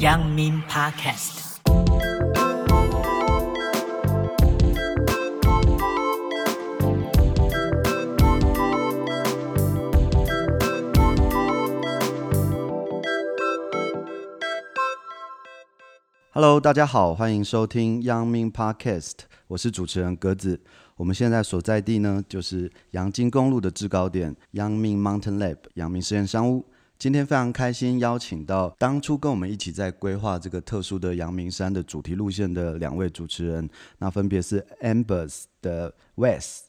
阳明 Podcast。Hello，大家好，欢迎收听阳明 Podcast，我是主持人格子。我们现在所在地呢，就是阳金公路的制高点阳明 Mountain Lab 阳明实验商务。今天非常开心，邀请到当初跟我们一起在规划这个特殊的阳明山的主题路线的两位主持人，那分别是 Ambers 的 Wes。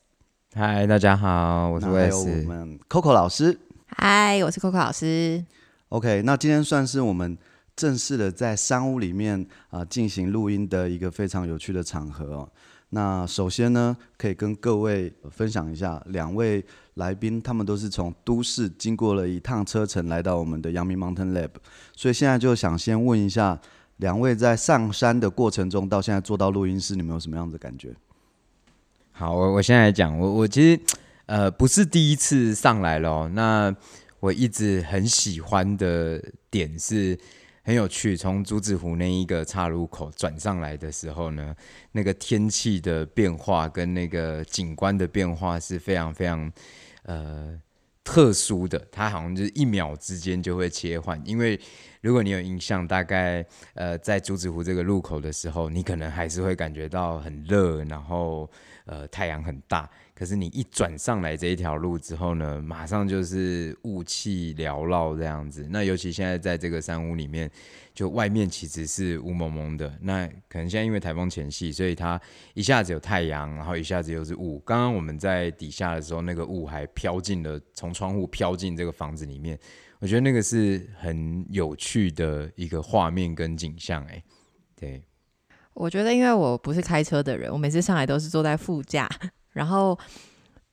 嗨，大家好，我是 Wes。还有我们 Coco 老师。嗨，我是 Coco 老师。OK，那今天算是我们。正式的在山屋里面啊进行录音的一个非常有趣的场合哦。那首先呢，可以跟各位分享一下，两位来宾他们都是从都市经过了一趟车程来到我们的阳明 Mountain Lab，所以现在就想先问一下，两位在上山的过程中到现在坐到录音室，你们有什么样的感觉？好，我我现在讲，我我其实呃不是第一次上来了，那我一直很喜欢的点是。很有趣，从竹子湖那一个岔路口转上来的时候呢，那个天气的变化跟那个景观的变化是非常非常呃特殊的，它好像就是一秒之间就会切换。因为如果你有印象，大概呃在竹子湖这个路口的时候，你可能还是会感觉到很热，然后呃太阳很大。可是你一转上来这一条路之后呢，马上就是雾气缭绕这样子。那尤其现在在这个山屋里面，就外面其实是雾蒙蒙的。那可能现在因为台风前夕，所以它一下子有太阳，然后一下子又是雾。刚刚我们在底下的时候，那个雾还飘进了，从窗户飘进这个房子里面。我觉得那个是很有趣的一个画面跟景象。哎，对，我觉得因为我不是开车的人，我每次上来都是坐在副驾。然后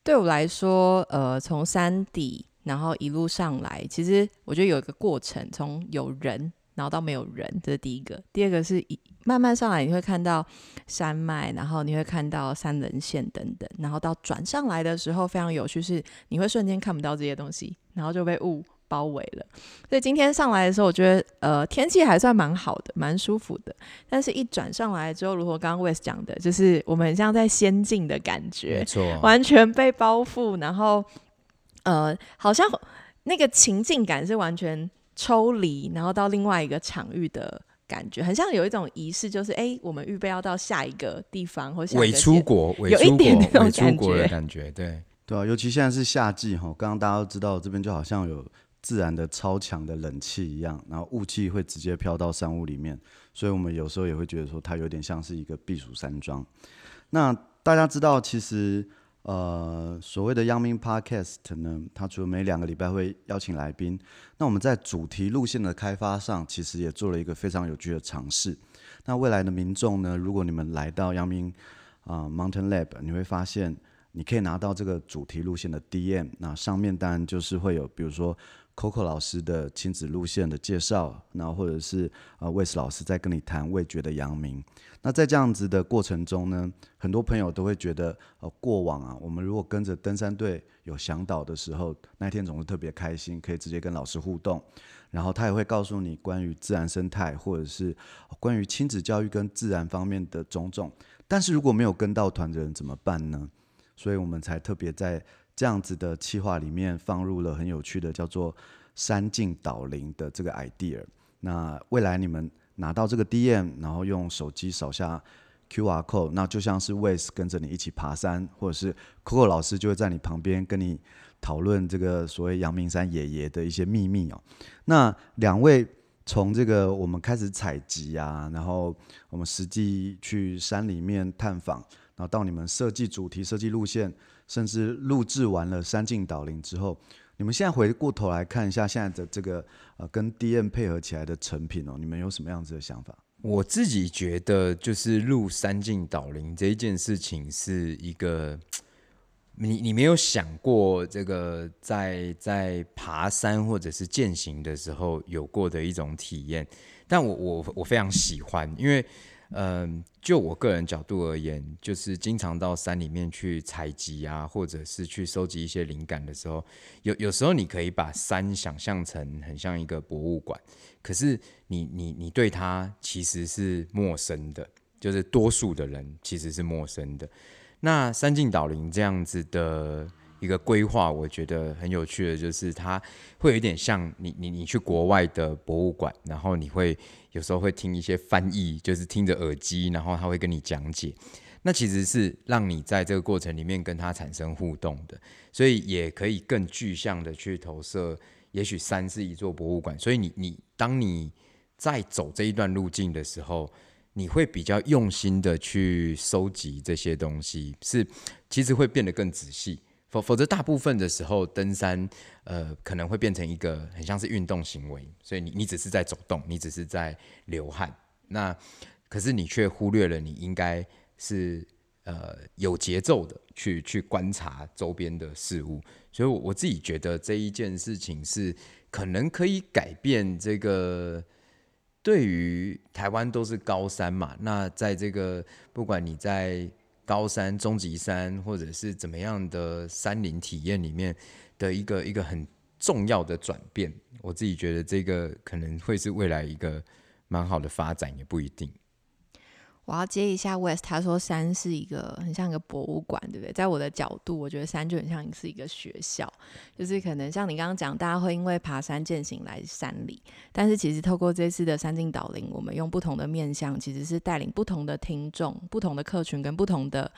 对我来说，呃，从山底然后一路上来，其实我觉得有一个过程，从有人然后到没有人，这是第一个。第二个是一慢慢上来，你会看到山脉，然后你会看到山棱线等等，然后到转上来的时候，非常有趣，是你会瞬间看不到这些东西，然后就被雾。包围了，所以今天上来的时候，我觉得呃天气还算蛮好的，蛮舒服的。但是，一转上来之后，如果刚刚 Wes 讲的，就是我们很像在仙境的感觉，没错，完全被包覆，然后呃，好像那个情境感是完全抽离，然后到另外一个场域的感觉，很像有一种仪式，就是哎，我们预备要到下一个地方，或者伪出国，伪出国，有一点那种伪出国的感觉，对对啊，尤其现在是夏季哈，刚刚大家都知道，这边就好像有。自然的超强的冷气一样，然后雾气会直接飘到山雾里面，所以我们有时候也会觉得说它有点像是一个避暑山庄。那大家知道，其实呃所谓的阳明 Podcast 呢，它除了每两个礼拜会邀请来宾，那我们在主题路线的开发上，其实也做了一个非常有趣的尝试。那未来的民众呢，如果你们来到阳明啊、Mountain Lab，你会发现你可以拿到这个主题路线的 DM，那上面当然就是会有，比如说。Coco 老师的亲子路线的介绍，然后或者是呃 Wes 老师在跟你谈味觉的阳明。那在这样子的过程中呢，很多朋友都会觉得，呃，过往啊，我们如果跟着登山队有向导的时候，那天总是特别开心，可以直接跟老师互动，然后他也会告诉你关于自然生态或者是关于亲子教育跟自然方面的种种。但是如果没有跟到团的人怎么办呢？所以我们才特别在。这样子的企划里面放入了很有趣的叫做“山径导林”的这个 idea。那未来你们拿到这个 DM，然后用手机扫下 QR code，那就像是 Wes 跟着你一起爬山，或者是 Coco 老师就会在你旁边跟你讨论这个所谓阳明山爷爷的一些秘密哦。那两位从这个我们开始采集啊，然后我们实际去山里面探访，然后到你们设计主题、设计路线。甚至录制完了山径导聆之后，你们现在回过头来看一下现在的这个呃跟 DM 配合起来的成品哦，你们有什么样子的想法？我自己觉得就是录山径导聆这一件事情是一个，你你没有想过这个在在爬山或者是健行的时候有过的一种体验，但我我我非常喜欢，因为嗯，就我个人角度而言，就是经常到山里面去采集啊，或者是去收集一些灵感的时候，有有时候你可以把山想象成很像一个博物馆，可是你你你对它其实是陌生的，就是多数的人其实是陌生的。那山径导林这样子的一个规划，我觉得很有趣的，就是它会有一点像你你你去国外的博物馆，然后你会有时候会听一些翻译，就是听着耳机，然后他会跟你讲解，那其实是让你在这个过程里面跟他产生互动的，所以也可以更具象的去投射，也许山是一座博物馆，所以你你当你在走这一段路径的时候。你会比较用心的去收集这些东西，是其实会变得更仔细。否否则，大部分的时候登山，呃，可能会变成一个很像是运动行为，所以你你只是在走动，你只是在流汗。那可是你却忽略了你应该是呃有节奏的去去观察周边的事物。所以我自己觉得这一件事情是可能可以改变这个。对于台湾都是高山嘛，那在这个不管你在高山、终极山或者是怎么样的山林体验里面的一个一个很重要的转变，我自己觉得这个可能会是未来一个蛮好的发展，也不一定。我要接一下 West，他说山是一个很像一个博物馆，对不对？在我的角度，我觉得山就很像是一个学校，就是可能像你刚刚讲，大家会因为爬山践行来山里，但是其实透过这次的山径导聆，我们用不同的面向，其实是带领不同的听众、不同的客群跟不同的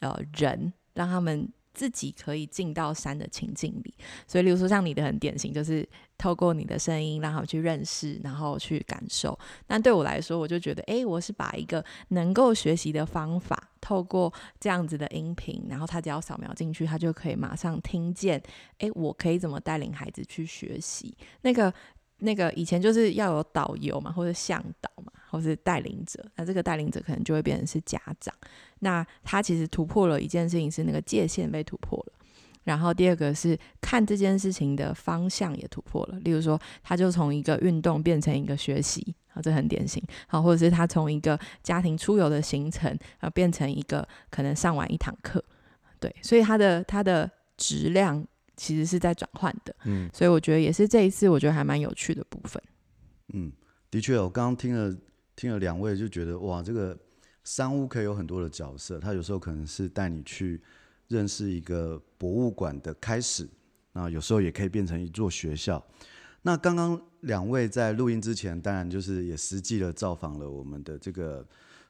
呃人，让他们。自己可以进到山的情境里，所以，例如说像你的很典型，就是透过你的声音，让他去认识，然后去感受。但对我来说，我就觉得，哎，我是把一个能够学习的方法，透过这样子的音频，然后他只要扫描进去，他就可以马上听见，哎，我可以怎么带领孩子去学习？那个。那个以前就是要有导游嘛，或者向导，或是带领者。那这个带领者可能就会变成是家长。那他其实突破了一件事情，是那个界限被突破了。然后第二个是看这件事情的方向也突破了。例如说，他就从一个运动变成一个学习，啊，这很典型。好，或者是他从一个家庭出游的行程啊，变成一个可能上完一堂课。对，所以他的他的质量。其实是在转换的，嗯，所以我觉得也是这一次，我觉得还蛮有趣的部分。嗯，的确，我刚刚听了听了两位，就觉得哇，这个山屋可以有很多的角色，它有时候可能是带你去认识一个博物馆的开始，那有时候也可以变成一座学校。那刚刚两位在录音之前，当然就是也实际的造访了我们的这个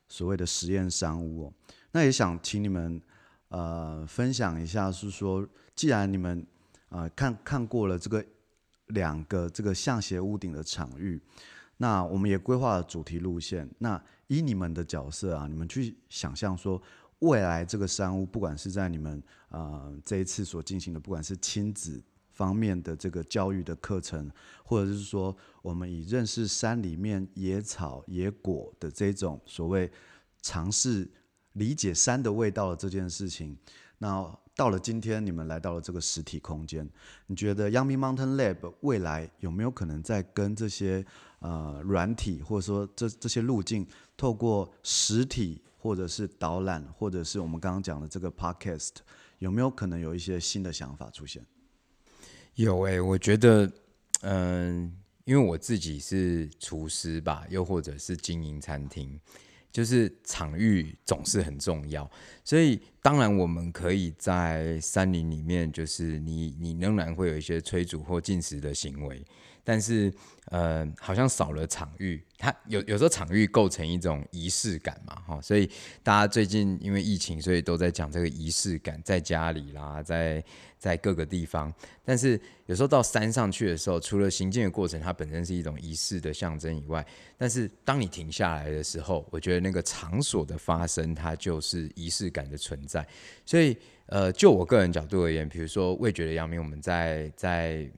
所谓的实验山屋哦。那也想请你们呃分享一下，是说既然你们、呃，看看过了这个两个这个象鞋屋顶的场域，那我们也规划了主题路线。那以你们的角色啊，你们去想象说，未来这个山屋，不管是在你们啊、这一次所进行的，不管是亲子方面的这个教育的课程，或者是说我们以认识山里面野草野果的这种所谓尝试理解山的味道的这件事情，那。到了今天，你们来到了这个实体空间，你觉得 Yangming Mountain Lab 未来有没有可能再跟这些呃软体，或者说这这些路径，透过实体或者是导览，或者是我们刚刚讲的这个 Podcast，有没有可能有一些新的想法出现？有诶、我觉得，嗯、因为我自己是厨师吧，又或者是经营餐厅。就是场域总是很重要，所以当然我们可以在山林里面，就是你你仍然会有一些催促或进食的行为，但是呃，好像少了场域。它有有时候场域构成一种仪式感嘛，哈，所以大家最近因为疫情，所以都在讲这个仪式感，在家里啦，在在各个地方。但是有时候到山上去的时候，除了行进的过程，它本身是一种仪式的象征以外，但是当你停下来的时候，我觉得那个场所的发生，它就是仪式感的存在。所以，呃，就我个人角度而言，比如说味觉的阳明，我们在在。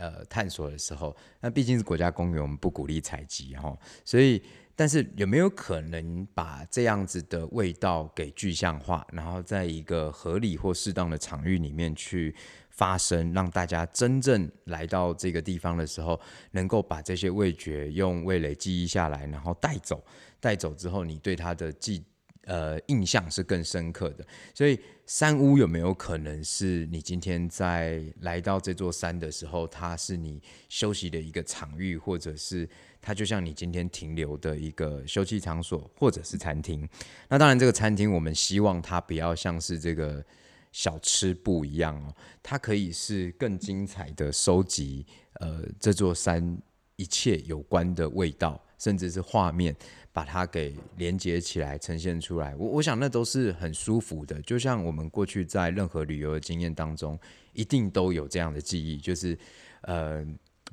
呃，探索的时候，那毕竟是国家公园，我们不鼓励采集哈。所以，但是有没有可能把这样子的味道给具象化，然后在一个合理或适当的场域里面去发生，让大家真正来到这个地方的时候，能够把这些味觉用味蕾记忆下来，然后带走。带走之后，你对它的记呃印象是更深刻的。所以山屋有没有可能是你今天在来到这座山的时候，它是你休息的一个场域，或者是它就像你今天停留的一个休憩场所，或者是餐厅？那当然，这个餐厅我们希望它不要像是这个小吃部一样哦，它可以是更精彩的收集呃这座山一切有关的味道，甚至是画面。把它给连接起来，呈现出来。我我想那都是很舒服的，就像我们过去在任何旅游的经验当中，一定都有这样的记忆。就是呃，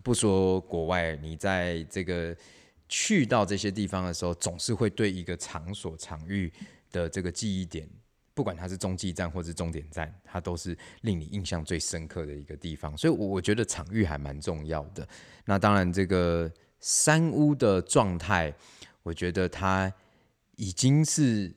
不说国外，你在这个去到这些地方的时候，总是会对一个场所、场域的这个记忆点，不管它是中继站或是终点站，它都是令你印象最深刻的一个地方。所以，我我觉得场域还蛮重要的。那当然，这个山屋的状态。我觉得它已经是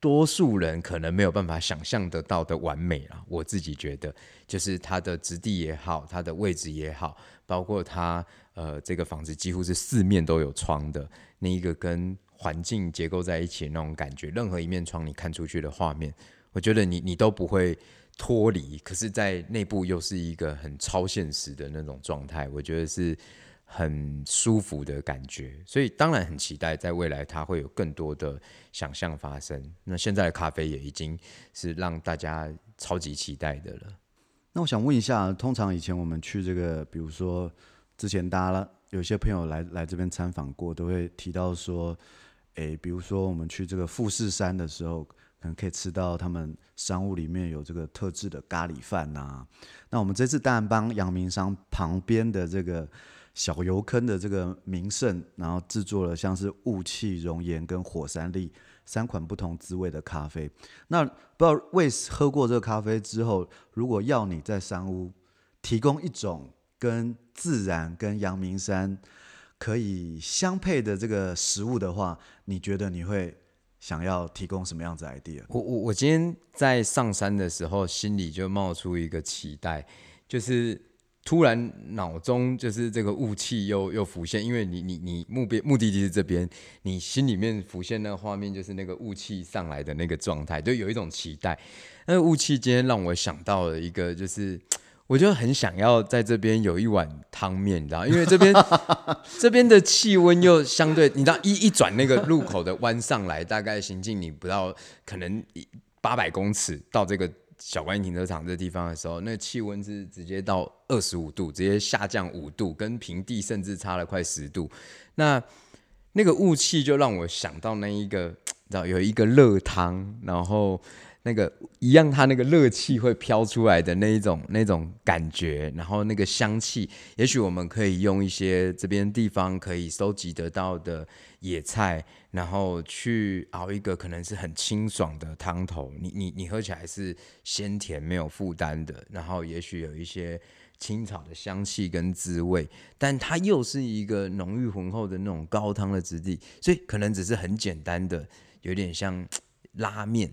多数人可能没有办法想象得到的完美了。我自己觉得，就是它的质地也好，它的位置也好，包括它呃这个房子几乎是四面都有窗的那一个跟环境结构在一起那种感觉，任何一面窗你看出去的画面，我觉得你你都不会脱离。可是，在内部又是一个很超现实的那种状态，我觉得是。很舒服的感觉，所以当然很期待在未来它会有更多的想象发生。那现在的咖啡也已经是让大家超级期待的了。那我想问一下，通常以前我们去这个，比如说之前大家有些朋友来来这边参访过，都会提到说，诶，比如说我们去这个富士山的时候，可能可以吃到他们商务里面有这个特制的咖喱饭呐。那我们这次当然帮阳明山旁边的这个。小油坑的这个名胜，然后制作了像是雾气、熔岩跟火山粒三款不同滋味的咖啡。那不知道为喝过这个咖啡之后，如果要你在山屋提供一种跟自然、跟阳明山可以相配的这个食物的话，你觉得你会想要提供什么样子 idea？我我我今天在上山的时候，心里就冒出一个期待，就是。突然脑中就是这个雾气又又浮现，因为你你你目标目的地是这边，你心里面浮现那个画面就是那个雾气上来的那个状态，就有一种期待。那个雾气今天让我想到了一个，就是我就很想要在这边有一碗汤面，你知道，因为这边 这边的气温又相对，你知道一一转那个路口的弯上来，大概行进你不到可能八百公尺到这个。小观音停车场这地方的时候，那气温是直接到二十五度，直接下降五度，跟平地甚至差了快十度。那那个雾气就让我想到那一个，知道有一个热汤，然后。那个一样，它那个热气会飘出来的那一种那种感觉，然后那个香气，也许我们可以用一些这边地方可以收集得到的野菜，然后去熬一个可能是很清爽的汤头。你你你喝起来是鲜甜没有负担的，然后也许有一些青草的香气跟滋味，但它又是一个浓郁浑厚的那种高汤的质地，所以可能只是很简单的，有点像拉面。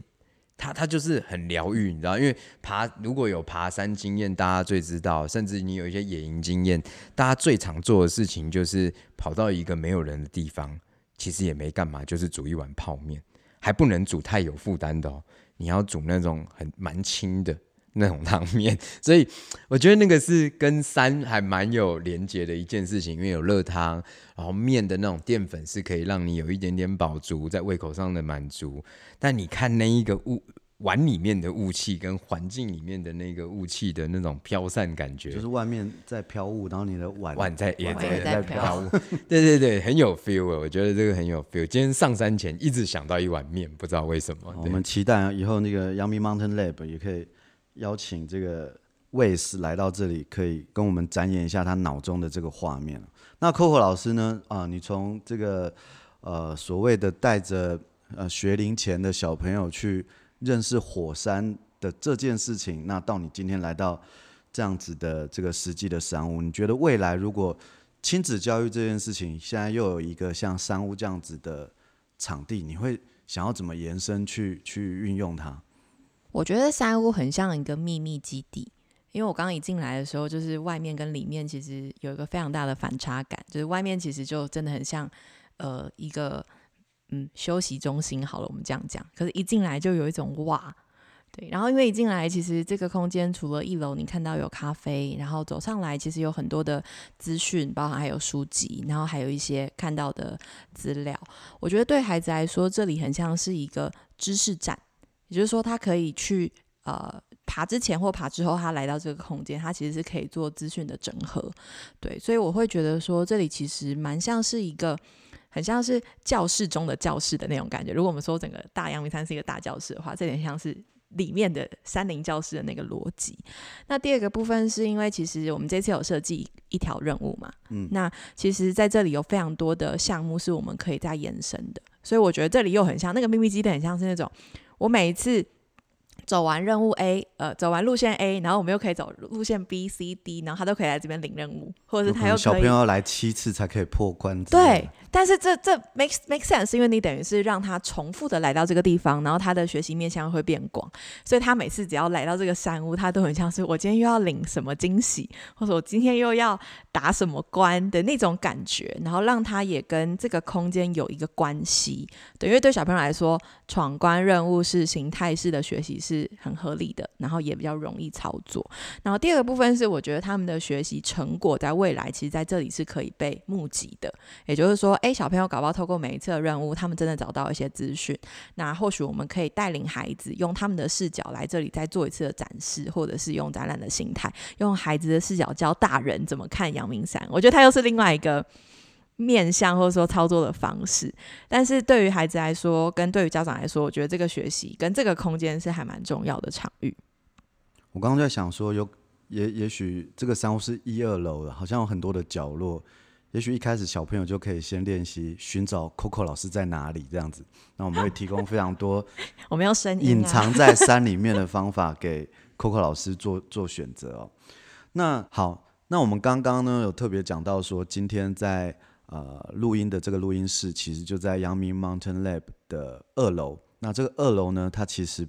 他他就是很疗愈，你知道，因为爬如果有爬山经验，大家最知道，甚至你有一些野营经验，大家最常做的事情就是跑到一个没有人的地方，其实也没干嘛，就是煮一碗泡面，还不能煮太有负担的哦，你要煮那种很蛮轻的。那种汤面，所以我觉得那个是跟山还蛮有连结的一件事情，因为有热汤，然后面的那种淀粉是可以让你有一点点饱足，在胃口上的满足。但你看那一个雾碗里面的雾气，跟环境里面的那个雾气的那种飘散感觉，就是外面在飘雾，然后你的碗碗在也在也在飘雾，对对对，很有 feel。我觉得这个很有 feel。今天上山前一直想到一碗面，不知道为什么。我们期待以后那个阳明 Mountain Lab 也可以。邀请这个 Wes 来到这里，可以跟我们展演一下他脑中的这个画面。那 Coco 老师呢？啊，你从这个呃所谓的带着呃学龄前的小朋友去认识火山的这件事情，那到你今天来到这样子的这个实际的山屋，你觉得未来如果亲子教育这件事情，现在又有一个像山屋这样子的场地，你会想要怎么延伸去去运用它？我觉得山屋很像一个秘密基地，因为我刚刚一进来的时候，就是外面跟里面其实有一个非常大的反差感，就是外面其实就真的很像呃一个嗯休息中心好了，我们这样讲。可是，一进来就有一种哇，对。然后，因为一进来，其实这个空间除了一楼你看到有咖啡，然后走上来其实有很多的资讯，包含还有书籍，然后还有一些看到的资料。我觉得对孩子来说，这里很像是一个知识站，也就是说，他可以去呃。爬之前或爬之后，他来到这个空间，他其实是可以做资讯的整合，对，所以我会觉得说，这里其实蛮像是一个，很像是教室中的教室的那种感觉。如果我们说整个大阳明山是一个大教室的话，这点像是里面的山林教室的那个逻辑。那第二个部分是因为其实我们这次有设计一条任务嘛，嗯，那其实在这里有非常多的项目是我们可以再延伸的，所以我觉得这里又很像那个秘密基地，很像是那种我每一次。走完任务 A，呃，走完路线 A，然后我们又可以走路线 B、C、D，然后他都可以来这边领任务，或者是他又小朋友要来七次才可以破关。对，但是这这 make make sense，因为你等于是让他重复的来到这个地方，然后他的学习面向会变广，所以他每次只要来到这个山屋，他都很像是我今天又要领什么惊喜，或者我今天又要打什么关的那种感觉，然后让他也跟这个空间有一个关系。对，因为对小朋友来说，闯关任务是形态式的学习。是很合理的，然后也比较容易操作。然后第二个部分是，我觉得他们的学习成果在未来，其实在这里是可以被募集的。也就是说，诶，小朋友搞不好透过每一次的任务，他们真的找到一些资讯。那或许我们可以带领孩子用他们的视角来这里再做一次的展示，或者是用展览的心态，用孩子的视角教大人怎么看阳明山。我觉得他又是另外一个。面向或者说操作的方式，但是对于孩子来说，跟对于家长来说，我觉得这个学习跟这个空间是还蛮重要的场域。我刚刚在想说，有也也许这个山屋是一二楼的，好像有很多的角落，也许一开始小朋友就可以先练习寻找 Coco 老师在哪里这样子。那我们会提供非常多 我们要声音隐藏在山里面的方法给 Coco 老师做做选择哦。那好，那我们刚刚呢有特别讲到说，今天在呃，录音的这个录音室其实就在阳明 Mountain Lab 的二楼。那这个二楼呢，它其实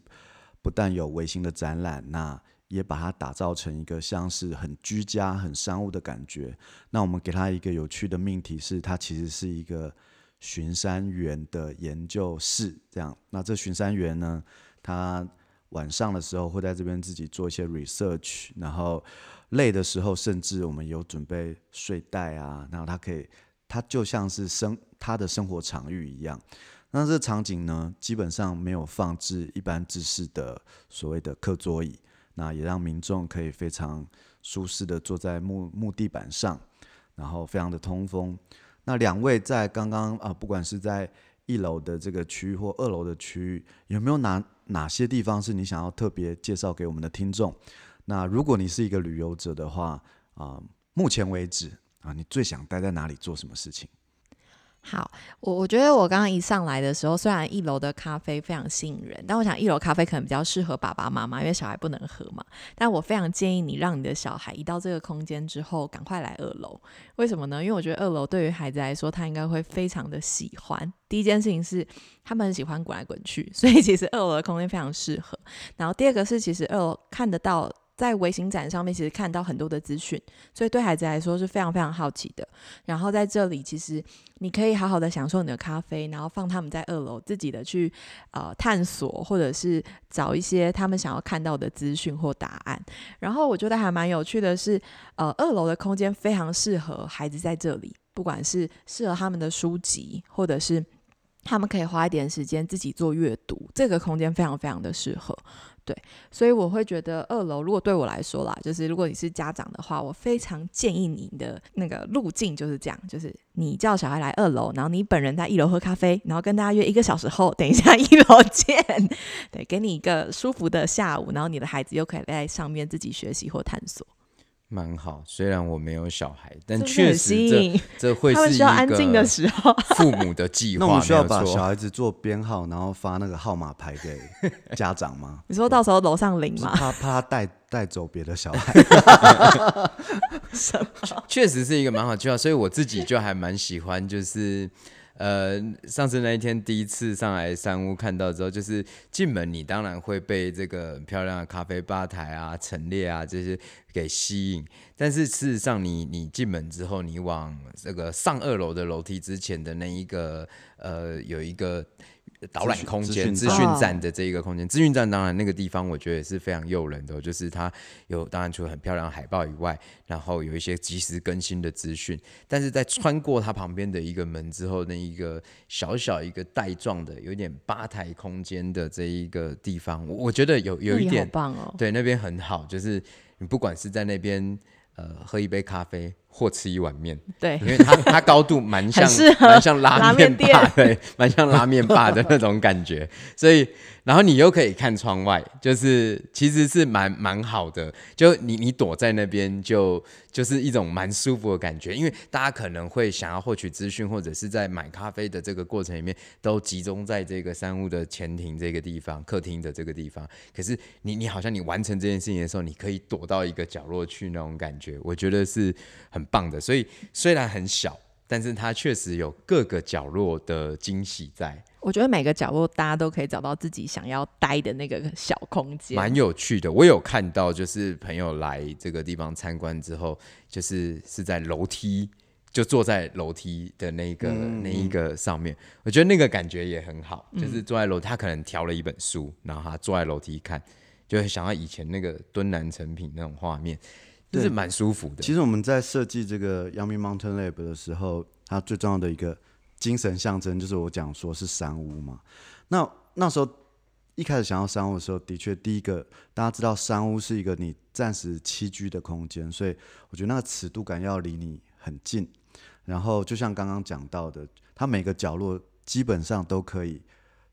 不但有微型的展览，那也把它打造成一个像是很居家、很商务的感觉。那我们给它一个有趣的命题是，它其实是一个巡山员的研究室。这样，那这巡山员呢，他晚上的时候会在这边自己做一些 research，然后累的时候，甚至我们有准备睡袋啊，然后他可以。它就像是生他的生活场域一样，那这场景呢，基本上没有放置一般制式的所谓的课桌椅，那也让民众可以非常舒适的坐在木木地板上，然后非常的通风。那两位在刚刚啊，不管是在一楼的这个区域或二楼的区域，有没有哪哪些地方是你想要特别介绍给我们的听众？那如果你是一个旅游者的话啊，目前为止。啊，你最想待在哪里做什么事情？好，我我觉得我刚刚一上来的时候，虽然一楼的咖啡非常吸引人，但我想一楼咖啡可能比较适合爸爸妈妈，因为小孩不能喝嘛。但我非常建议你让你的小孩一到这个空间之后，赶快来二楼。为什么呢？因为我觉得二楼对于孩子来说，他应该会非常的喜欢。第一件事情是，他们很喜欢滚来滚去，所以其实二楼的空间非常适合。然后第二个是，其实二楼看得到。在微型展上面，其实看到很多的资讯，所以对孩子来说是非常非常好奇的。然后在这里，其实你可以好好的享受你的咖啡，然后放他们在二楼自己的去呃探索，或者是找一些他们想要看到的资讯或答案。然后我觉得还蛮有趣的是，呃，二楼的空间非常适合孩子在这里，不管是适合他们的书籍，或者是他们可以花一点时间自己做阅读，这个空间非常非常的适合。对，所以我会觉得二楼，如果对我来说啦，就是如果你是家长的话，我非常建议你的那个路径就是这样，就是你叫小孩来二楼，然后你本人在一楼喝咖啡，然后跟大家约一个小时后，等一下一楼见，对，给你一个舒服的下午，然后你的孩子又可以在上面自己学习或探索。蛮好，虽然我没有小孩，但确实这这会是一个父母的计划。那我们需要把小孩子做编号，然后发那个号码牌给家长吗？你说到时候楼上领吗？怕怕他带带走别的小孩。什么？确实是一个蛮好计划，所以我自己就还蛮喜欢，就是。呃，上次那一天第一次上来山屋看到之后，就是进门你当然会被这个很漂亮的咖啡吧台啊、陈列啊这些给吸引，但是事实上你你进门之后，你往这个上二楼的楼梯之前的那一个呃有一个。导览空间、资讯站的这一个空间，资讯站当然那个地方我觉得也是非常诱人的，就是它有当然除了很漂亮的海报以外，然后有一些及时更新的资讯，但是在穿过它旁边的一个门之后，那一个小小一个带状的有点吧台空间的这一个地方，我我觉得有有一点棒哦，对，那边很好，就是你不管是在那边呃喝一杯咖啡。或吃一碗面，对，因为它它高度蛮像 蛮像拉面吧，对，蛮像拉面霸的那种感觉，所以。然后你又可以看窗外，就是其实是蛮蛮好的。就你你躲在那边，就就是一种蛮舒服的感觉。因为大家可能会想要获取资讯，或者是在买咖啡的这个过程里面，都集中在这个山屋的前庭这个地方、客厅的这个地方。可是你你好像你完成这件事情的时候，你可以躲到一个角落去那种感觉，我觉得是很棒的。所以虽然很小，但是它确实有各个角落的惊喜在。我觉得每个角落大家都可以找到自己想要待的那个小空间，蛮有趣的。我有看到，就是朋友来这个地方参观之后，就是是在楼梯，就坐在楼梯的那个那一个上面。我觉得那个感觉也很好，就是坐在楼，他可能调了一本书，然后他坐在楼梯看，就会想到以前那个敦南成品那种画面，就是蛮舒服的。其实我们在设计这个 Yummy Mountain Lab 的时候，它最重要的一个。精神象征就是我讲说是山屋嘛，那那时候一开始想要山屋的时候，的确第一个大家知道山屋是一个你暂时栖居的空间，所以我觉得那个尺度感要离你很近。然后就像刚刚讲到的，它每个角落基本上都可以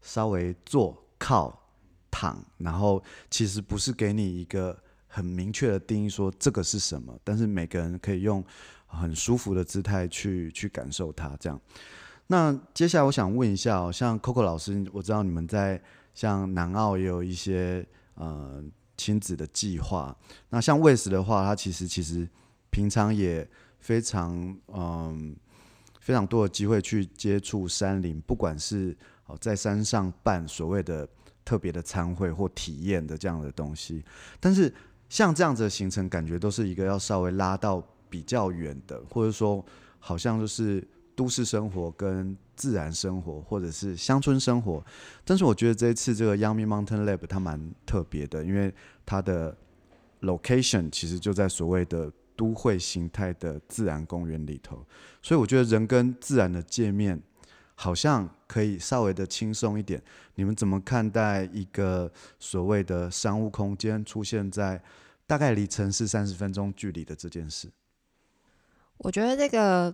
稍微坐、靠、躺，然后其实不是给你一个很明确的定义说这个是什么，但是每个人可以用很舒服的姿态去去感受它，这样。那接下来我想问一下，像 Coco 老师，我知道你们在像南澳也有一些呃亲子的计划。那像 Wes 的话，他其实其实平常也非常嗯、非常多的机会去接触山林，不管是哦在山上办所谓的特别的餐会或体验的这样的东西。但是像这样子的行程，感觉都是一个要稍微拉到比较远的，或者说好像就是。都市生活跟自然生活，或者是乡村生活，但是我觉得这一次这个 Yummy Mountain Lab 它蛮特别的，因为它的 location 其实就在所谓的都会形态的自然公园里头，所以我觉得人跟自然的界面好像可以稍微的轻松一点。你们怎么看待一个所谓的商务空间出现在大概离城市三十分钟距离的这件事？我觉得这个。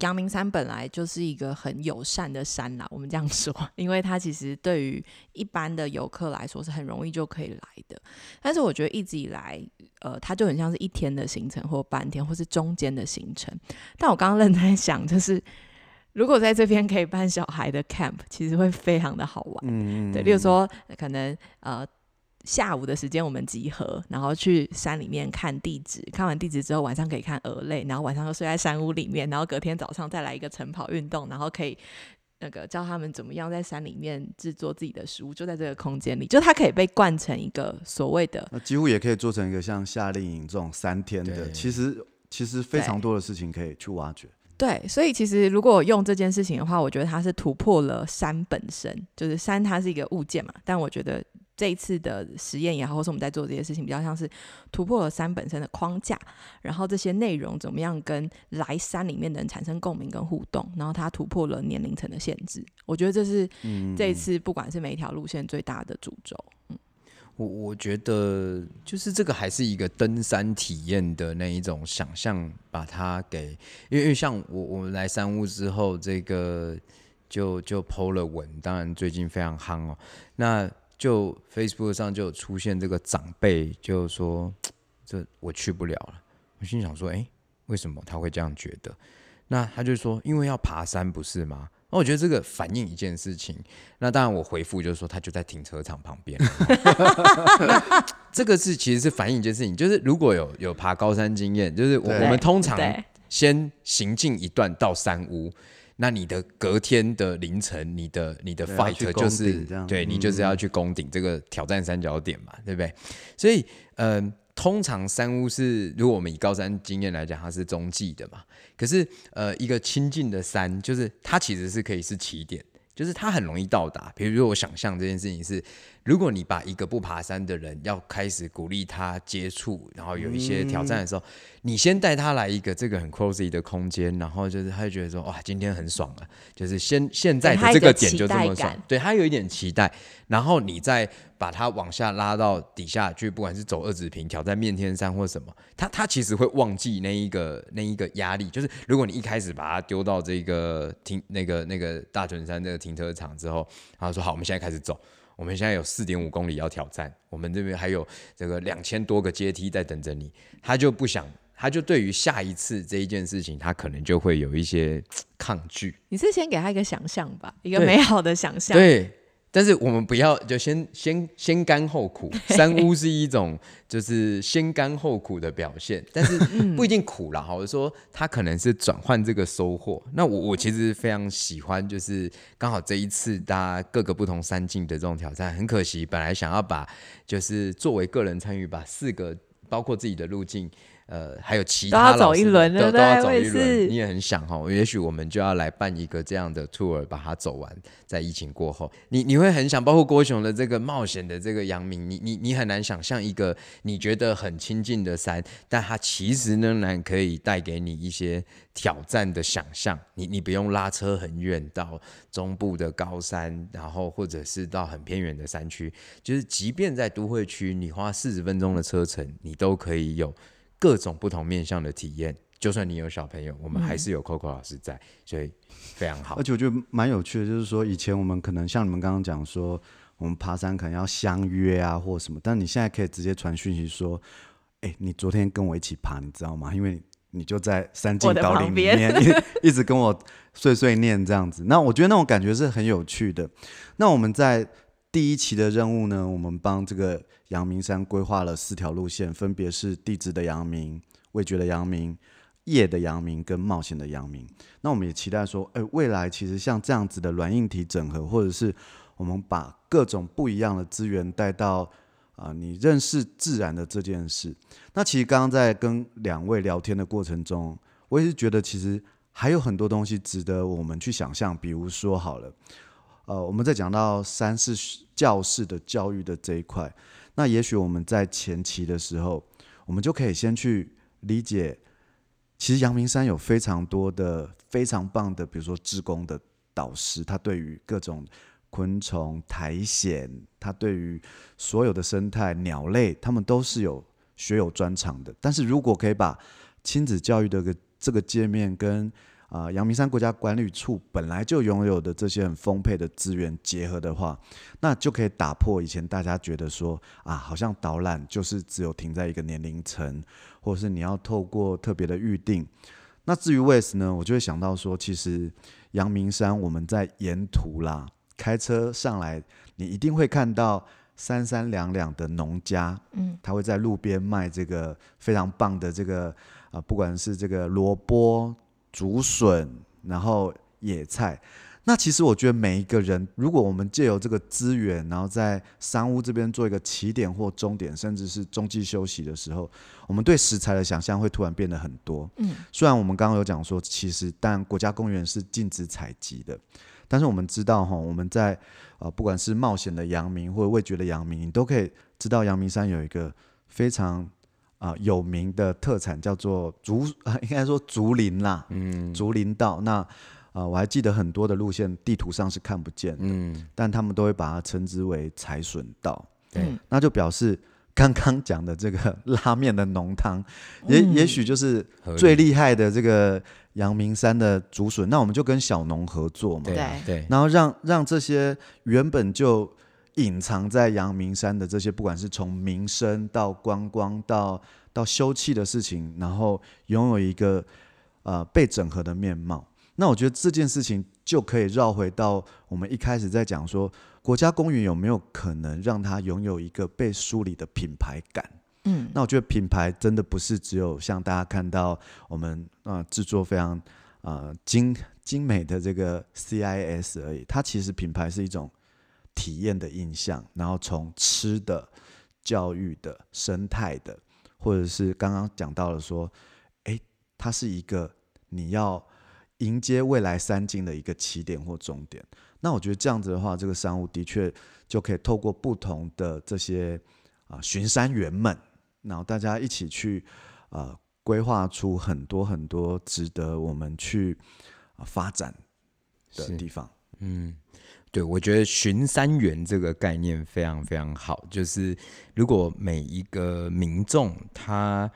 阳明山本来就是一个很友善的山啦，我们这样说，因为它其实对于一般的游客来说是很容易就可以来的。但是我觉得一直以来，呃，它就很像是一天的行程，或半天，或是中间的行程。但我刚刚认真在想，就是如果在这边可以办小孩的 camp，其实会非常的好玩。嗯，对，例如说可能呃。下午的时间我们集合，然后去山里面看地质。看完地质之后，晚上可以看鹅类，然后晚上又睡在山屋里面，然后隔天早上再来一个晨跑运动，然后可以那个教他们怎么样在山里面制作自己的食物，就在这个空间里，就它可以被灌成一个所谓的，那几乎也可以做成一个像夏令营这种三天的。其实其实非常多的事情可以去挖掘。对，所以其实如果用这件事情的话，我觉得它是突破了山本身，就是山它是一个物件嘛，但我觉得。这一次的实验也好，或是我们在做这些事情，比较像是突破了山本身的框架，然后这些内容怎么样跟来山里面的人产生共鸣跟互动，然后它突破了年龄层的限制。我觉得这是这一次不管是每一条路线最大的主轴。嗯，我我觉得就是这个还是一个登山体验的那一种想象，把它给，因为因为像我我们来山屋之后，这个就就 PO 了文，当然最近非常夯哦，那。就 Facebook 上就有出现这个长辈，就说这我去不了了。我心想说，哎、为什么他会这样觉得？那他就说，因为要爬山，不是吗？那我觉得这个反映一件事情。那当然，我回复就是说，他就在停车场旁边。这个是其实是反映一件事情，就是如果有有爬高山经验，就是我我们通常先行进一段到山屋。那你的隔天的凌晨，你的你的 fight 就是对你就是要去攻顶这个挑战三角点嘛，嗯、对不对？所以，嗯、呃，通常山屋是如果我们以高山经验来讲，它是中继的嘛。可是，呃，一个亲近的山，就是它其实是可以是起点。就是它很容易到达，比如说我想象这件事情是，如果你把一个不爬山的人要开始鼓励他接触，然后有一些挑战的时候，嗯、你先带他来一个这个很 cozy 的空间，然后就是他就觉得说哇，今天很爽啊，就是先现在的这个点就这么爽，对他有一点期待，然后你再把他往下拉到底下去，不管是走二子坪挑战面天山或什么，他他其实会忘记那一个那一个压力，就是如果你一开始把他丢到这个停那个那个大屯山那个停车场之后，然后说好，我们现在开始走。我们现在有四点五公里要挑战，我们这边还有这个两千多个阶梯在等着你。他就不想，他就对于下一次这一件事情，他可能就会有一些抗拒。你是先给他一个想象吧，一个美好的想象。对。对但是我们不要就先先先甘后苦，三屋是一种就是先甘后苦的表现，但是不一定苦啦。好，我说他可能是转换这个收获。那我我其实非常喜欢，就是刚好这一次大家各个不同山境的这种挑战，很可惜本来想要把就是作为个人参与，把四个包括自己的路径。呃，还有其他老师都要走一轮，都要走一轮。你也很想哈，也许我们就要来办一个这样的 tour，把它走完。在疫情过后，你你会很想，包括郭雄的这个冒险的这个阳明，你你你很难想象一个你觉得很亲近的山，但它其实仍然可以带给你一些挑战的想象。你你不用拉车很远到中部的高山，然后或者是到很偏远的山区，就是即便在都会区，你花四十分钟的车程，你都可以有。各种不同面向的体验，就算你有小朋友，我们还是有 Coco 老师在，所以非常好。而且我觉得蛮有趣的，就是说以前我们可能像你们刚刚讲说，我们爬山可能要相约啊或什么，但你现在可以直接传讯息说，哎、欸，你昨天跟我一起爬，你知道吗？因为你就在山径导领里面一，一直跟我碎碎念这样子。那我觉得那种感觉是很有趣的。那我们在。第一期的任务呢，我们帮这个阳明山规划了四条路线，分别是地质的阳明、味觉的阳明、夜的阳明跟冒险的阳明。那我们也期待说，哎，未来其实像这样子的软硬体整合，或者是我们把各种不一样的资源带到啊、你认识自然的这件事。那其实刚刚在跟两位聊天的过程中，我也是觉得其实还有很多东西值得我们去想象，比如说好了。呃，我们在讲到三是教室的教育的这一块，那也许我们在前期的时候，我们就可以先去理解，其实阳明山有非常多的非常棒的，比如说志工的导师，他对于各种昆虫、苔藓，他对于所有的生态、鸟类，他们都是有学有专长的。但是如果可以把亲子教育的个这个界面跟啊，阳明山国家管理处本来就拥有的这些很丰沛的资源结合的话，那就可以打破以前大家觉得说啊，好像导览就是只有停在一个年龄层，或者是你要透过特别的预定。那至于 Wes 呢，我就会想到说，其实阳明山我们在沿途啦，开车上来，你一定会看到三三两两的农家，嗯，他会在路边卖这个非常棒的这个啊，不管是这个萝卜。竹笋，然后野菜。那其实我觉得每一个人，如果我们借由这个资源，然后在山屋这边做一个起点或终点，甚至是中继休息的时候，我们对食材的想象会突然变得很多。嗯，虽然我们刚刚有讲说，其实但国家公园是禁止采集的，但是我们知道哈，我们在呃不管是冒险的阳明或者味觉的阳明，你都可以知道阳明山有一个非常。啊、呃，有名的特产叫做竹啊，应该说竹林啦，嗯，竹林道。那啊、呃，我还记得很多的路线地图上是看不见的，嗯，但他们都会把它称之为柴笋道，嗯，那就表示刚刚讲的这个拉面的浓汤，也、嗯、也许就是最厉害的这个阳明山的竹笋。那我们就跟小农合作嘛，对。对，然后让让这些原本就。隐藏在阳明山的这些，不管是从民生到观光到到休憩的事情，然后拥有一个呃被整合的面貌。那我觉得这件事情就可以绕回到我们一开始在讲说，国家公园有没有可能让它拥有一个被梳理的品牌感？嗯，那我觉得品牌真的不是只有像大家看到我们啊、呃、制作非常呃精精美的这个 CIS 而已，它其实品牌是一种体验的印象，然后从吃的、教育的、生态的，或者是刚刚讲到了说，诶，它是一个你要迎接未来三金的一个起点或终点。那我觉得这样子的话，这个商务的确就可以透过不同的这些啊巡山员们，然后大家一起去呃规划出很多很多值得我们去啊发展的地方。嗯。对，我觉得巡山员这个概念非常非常好。就是如果每一个民众他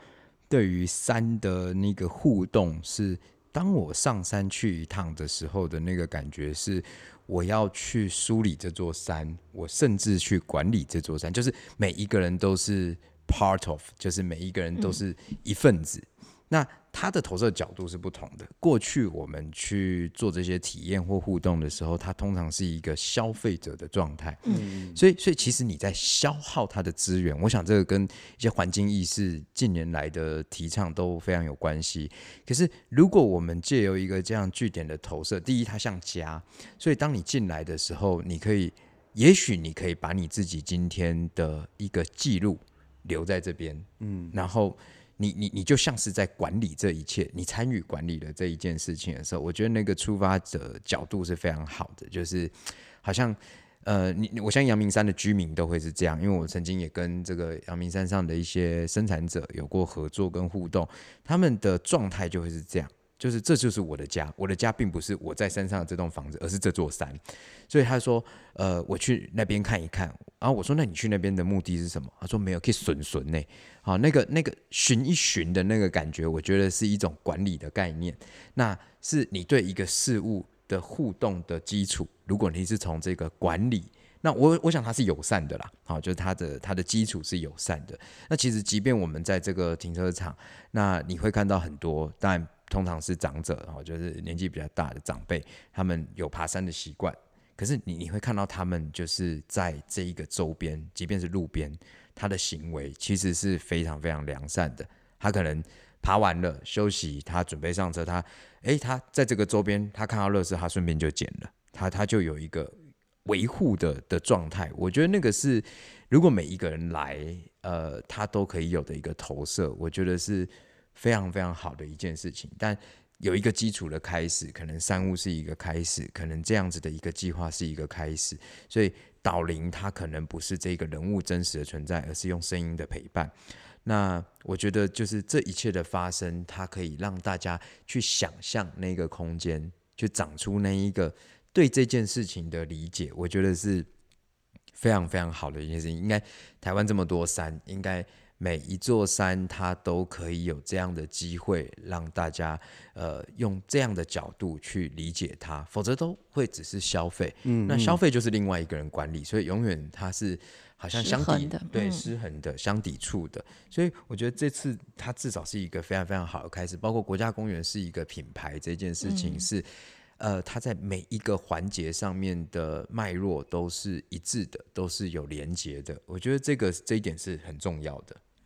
对于山的那个互动是，当我上山去一趟的时候的那个感觉是，我要去梳理这座山，我甚至去管理这座山，就是每一个人都是 part of，就是每一个人都是一份子。嗯、那它的投射角度是不同的。过去我们去做这些体验或互动的时候，它通常是一个消费者的状态。嗯，所以，所以其实你在消耗它的资源。我想这个跟一些环境意识近年来的提倡都非常有关系。可是，如果我们借由一个这样据点的投射，第一，它像家，所以当你进来的时候，你可以，也许你可以把你自己今天的一个记录留在这边。嗯，然后。你你你就像是在管理这一切，你参与管理的这一件事情的时候，我觉得那个出发者角度是非常好的，就是好像呃，你我相信阳明山的居民都会是这样，因为我曾经也跟这个阳明山上的一些生产者有过合作跟互动，他们的状态就会是这样。就是这就是我的家，我的家并不是我在山上的这栋房子，而是这座山。所以他说，呃，我去那边看一看。然后我说，那你去那边的目的是什么？他说没有，可以巡巡呢。好，那个那个寻一寻的那个感觉，我觉得是一种管理的概念。那是你对一个事物的互动的基础。如果你是从这个管理，那我我想它是友善的啦。好，就是它的它的基础是友善的。那其实即便我们在这个停车场，那你会看到很多，当然通常是长者，然后就是年纪比较大的长辈，他们有爬山的习惯。可是你你会看到他们就是在这一个周边，即便是路边，他的行为其实是非常非常良善的。他可能爬完了休息，他准备上车，他诶，他在这个周边，他看到垃圾，他顺便就捡了，他他就有一个维护的的状态。我觉得那个是如果每一个人来，呃，他都可以有的一个投射。我觉得是。非常非常好的一件事情，但有一个基础的开始，可能山屋是一个开始，可能这样子的一个计划是一个开始，所以导灵它可能不是这个人物真实的存在，而是用声音的陪伴。那我觉得就是这一切的发生，它可以让大家去想象那个空间，去长出那一个对这件事情的理解。我觉得是非常非常好的一件事情。应该台湾这么多山，应该。每一座山，它都可以有这样的机会，让大家呃用这样的角度去理解它，否则都会只是消费。嗯，那消费就是另外一个人管理，所以永远它是好像相抵的，对，失衡的、相抵触的。所以我觉得这次它至少是一个非常非常好的开始，包括国家公园是一个品牌这件事情是。呃，它在每一个环节上面的脉络都是一致的，都是有连结的。我觉得这个这一点是很重要的。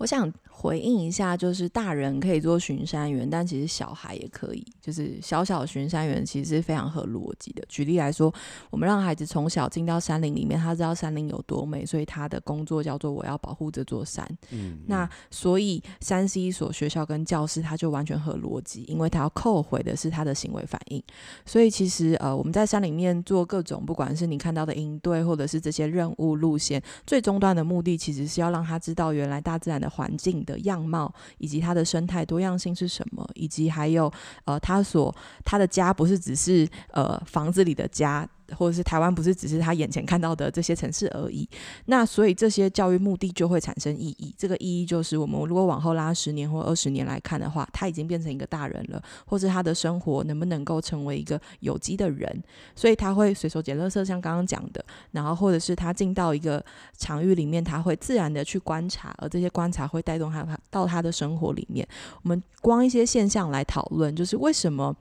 我想回应一下，就是大人可以做巡山员，但其实小孩也可以。就是小小巡山员其实是非常合逻辑的。举例来说，我们让孩子从小进到山林里面，他知道山林有多美，所以他的工作叫做我要保护这座山。嗯，嗯，那所以山是一所学校跟教室，他就完全合逻辑，因为他要扣回的是他的行为反应。所以其实呃，我们在山里面做各种，不管是你看到的营队，或者是这些任务路线，最终端的目的其实是要让他知道原来大自然的环境的样貌，以及它的生态多样性是什么，以及还有呃，它所它的家不是只是呃房子里的家。或者是台湾不是只是他眼前看到的这些城市而已，那所以这些教育目的就会产生意义。这个意义就是，我们如果往后拉十年或二十年来看的话，他已经变成一个大人了，或者他的生活能不能够成为一个有机的人，所以他会随手捡垃圾，像刚刚讲的，然后或者是他进到一个场域里面，他会自然的去观察，而这些观察会带动他到他的生活里面。我们光一些现象来讨论，就是为什么。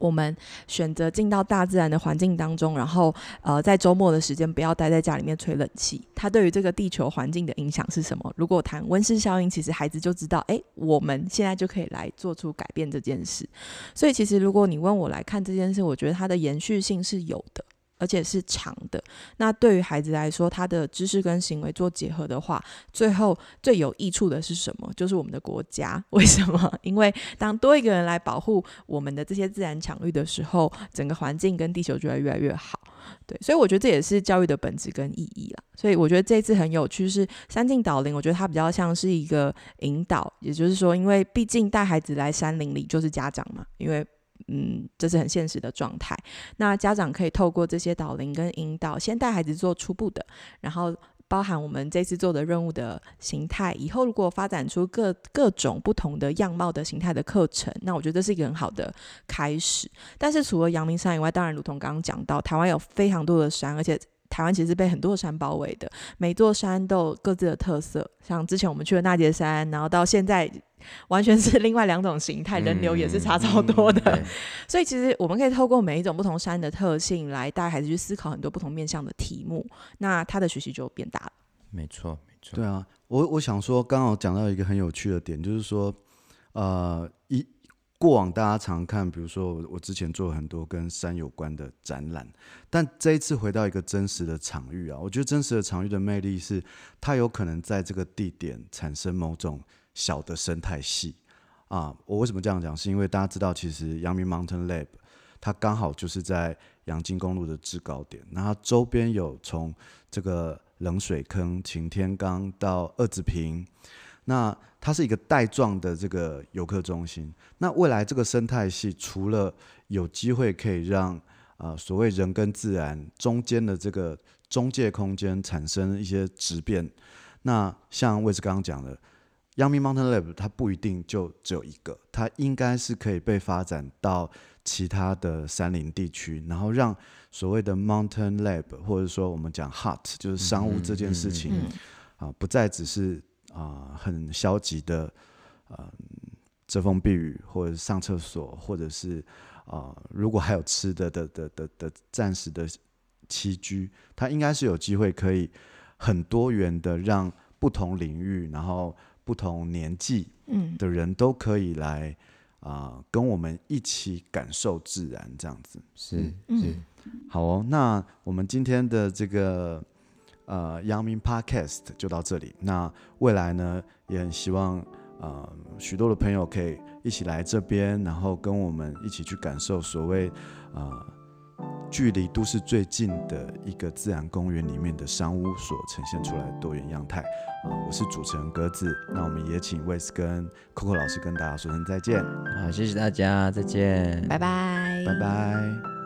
我们选择进到大自然的环境当中，然后呃，在周末的时间不要待在家里面吹冷气，它对于这个地球环境的影响是什么？如果谈温室效应，其实孩子就知道，哎，我们现在就可以来做出改变这件事。所以，其实如果你问我来看这件事，我觉得它的延续性是有的。而且是长的。那对于孩子来说，他的知识跟行为做结合的话，最后最有益处的是什么？就是我们的国家。为什么？因为当多一个人来保护我们的这些自然场域的时候，整个环境跟地球就会越来越好。对，所以我觉得这也是教育的本质跟意义啦。所以我觉得这次很有趣，是山径导林，我觉得它比较像是一个引导，也就是说，因为毕竟带孩子来山林里就是家长嘛，因为。嗯，这是很现实的状态。那家长可以透过这些导聆跟引导，先带孩子做初步的，然后包含我们这次做的任务的形态。以后如果发展出各各种不同的样貌的形态的课程，那我觉得这是一个很好的开始。但是除了阳明山以外，当然如同刚刚讲到，台湾有非常多的山，而且。台湾其实被很多山包围的，每座山都有各自的特色。像之前我们去的那节山，然后到现在完全是另外两种形态，人流也是差超多的。嗯嗯、所以其实我们可以透过每一种不同山的特性，来带孩子去思考很多不同面向的题目，那他的学习就变大了。没错，没错。对啊，我我想说，刚好讲到一个很有趣的点，就是说，呃，一。过往大家常看，比如说我我之前做了很多跟山有关的展览，但这一次回到一个真实的场域啊，我觉得真实的场域的魅力是，它有可能在这个地点产生某种小的生态系啊。我为什么这样讲？是因为大家知道，其实阳明 Mountain Lab 它刚好就是在阳金公路的制高点，那它周边有从这个冷水坑、擎天岗到二子坪。那它是一个带状的这个游客中心。那未来这个生态系除了有机会可以让、呃、所谓人跟自然中间的这个中介空间产生一些质变，那像魏志刚刚讲的，阳明 Mountain Lab 它不一定就只有一个，它应该是可以被发展到其他的山林地区，然后让所谓的 Mountain Lab 或者说我们讲 Hut 就是商务这件事情啊、嗯嗯呃，不再只是。啊、呃，很消极的，呃，遮风避雨，或者上厕所，或者是啊、呃，如果还有吃的的的的的暂时的栖居，它应该是有机会可以很多元的，让不同领域，然后不同年纪的人都可以来啊、呃，跟我们一起感受自然，这样子是是好哦。那我们今天的这个。呃，阳明 Podcast 就到这里。那未来呢，也很希望呃许多的朋友可以一起来这边，然后跟我们一起去感受所谓呃距离都市最近的一个自然公园里面的商屋所呈现出来的多元样态。啊、呃，我是主持人鸽子。那我们也请威斯跟 Coco 老师跟大家说声再见。好，谢谢大家，再见，拜拜，拜拜。